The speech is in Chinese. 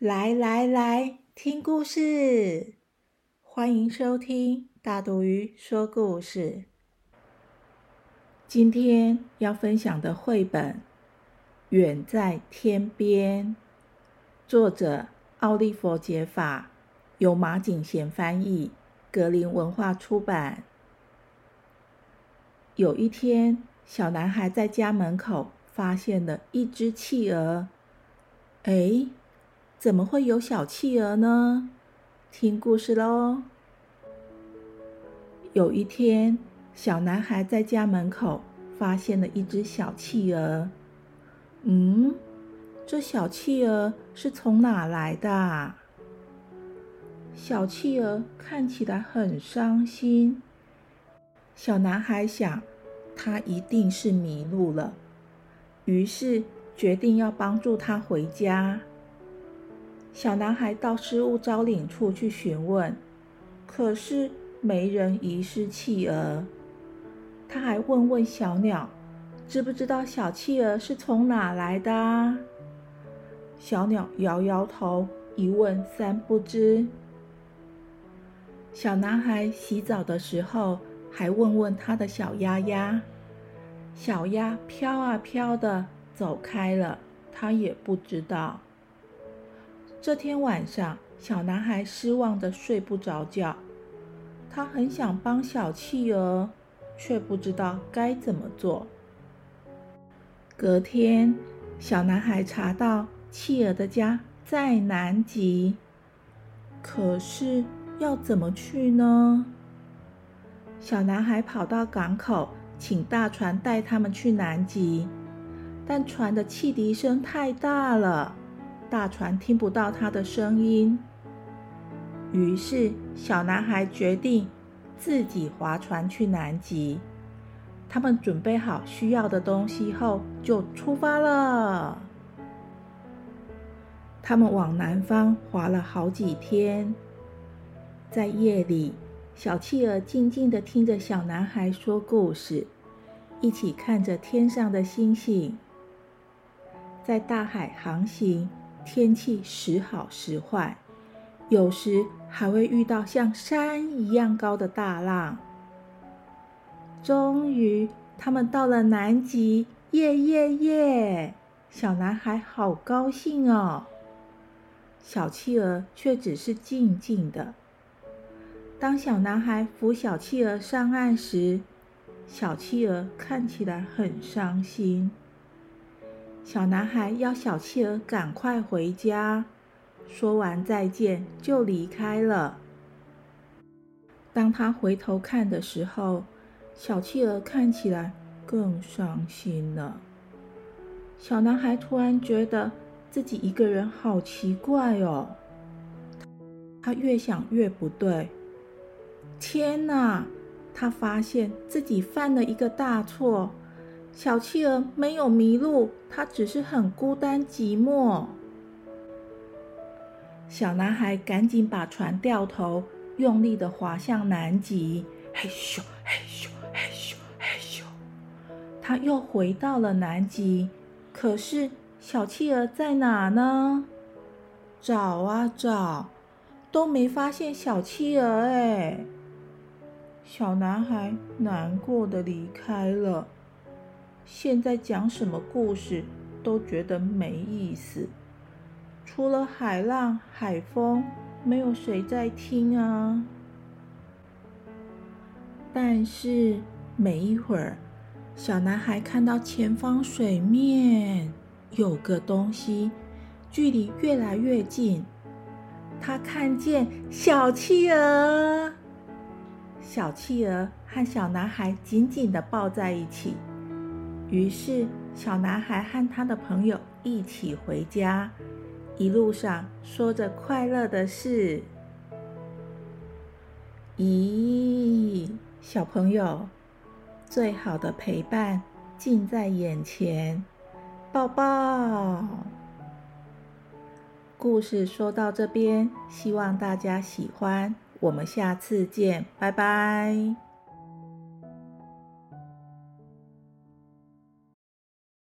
来来来，听故事！欢迎收听大肚鱼说故事。今天要分享的绘本《远在天边》，作者奥利弗·杰法，由马景贤翻译，格林文化出版。有一天，小男孩在家门口发现了一只企鹅。哎！怎么会有小企鹅呢？听故事喽。有一天，小男孩在家门口发现了一只小企鹅。嗯，这小企鹅是从哪来的？小企鹅看起来很伤心。小男孩想，它一定是迷路了，于是决定要帮助它回家。小男孩到失物招领处去询问，可是没人遗失企鹅。他还问问小鸟，知不知道小企鹅是从哪来的？小鸟摇摇头，一问三不知。小男孩洗澡的时候，还问问他的小鸭鸭，小鸭飘啊飘的走开了，他也不知道。这天晚上，小男孩失望的睡不着觉。他很想帮小企鹅，却不知道该怎么做。隔天，小男孩查到企鹅的家在南极，可是要怎么去呢？小男孩跑到港口，请大船带他们去南极，但船的汽笛声太大了。大船听不到他的声音，于是小男孩决定自己划船去南极。他们准备好需要的东西后，就出发了。他们往南方划了好几天，在夜里，小企鹅静静的听着小男孩说故事，一起看着天上的星星，在大海航行。天气时好时坏，有时还会遇到像山一样高的大浪。终于，他们到了南极，耶耶耶！小男孩好高兴哦。小企鹅却只是静静的。当小男孩扶小企鹅上岸时，小企鹅看起来很伤心。小男孩要小企鹅赶快回家，说完再见就离开了。当他回头看的时候，小企鹅看起来更伤心了。小男孩突然觉得自己一个人好奇怪哦，他越想越不对。天哪！他发现自己犯了一个大错。小企鹅没有迷路，它只是很孤单寂寞。小男孩赶紧把船掉头，用力的划向南极。嘿咻嘿咻嘿咻嘿咻，他又回到了南极。可是小企鹅在哪呢？找啊找，都没发现小企鹅。哎，小男孩难过的离开了。现在讲什么故事都觉得没意思，除了海浪、海风，没有谁在听啊。但是没一会儿，小男孩看到前方水面有个东西，距离越来越近。他看见小企鹅，小企鹅和小男孩紧紧的抱在一起。于是，小男孩和他的朋友一起回家，一路上说着快乐的事。咦，小朋友，最好的陪伴近在眼前，抱抱。故事说到这边，希望大家喜欢。我们下次见，拜拜。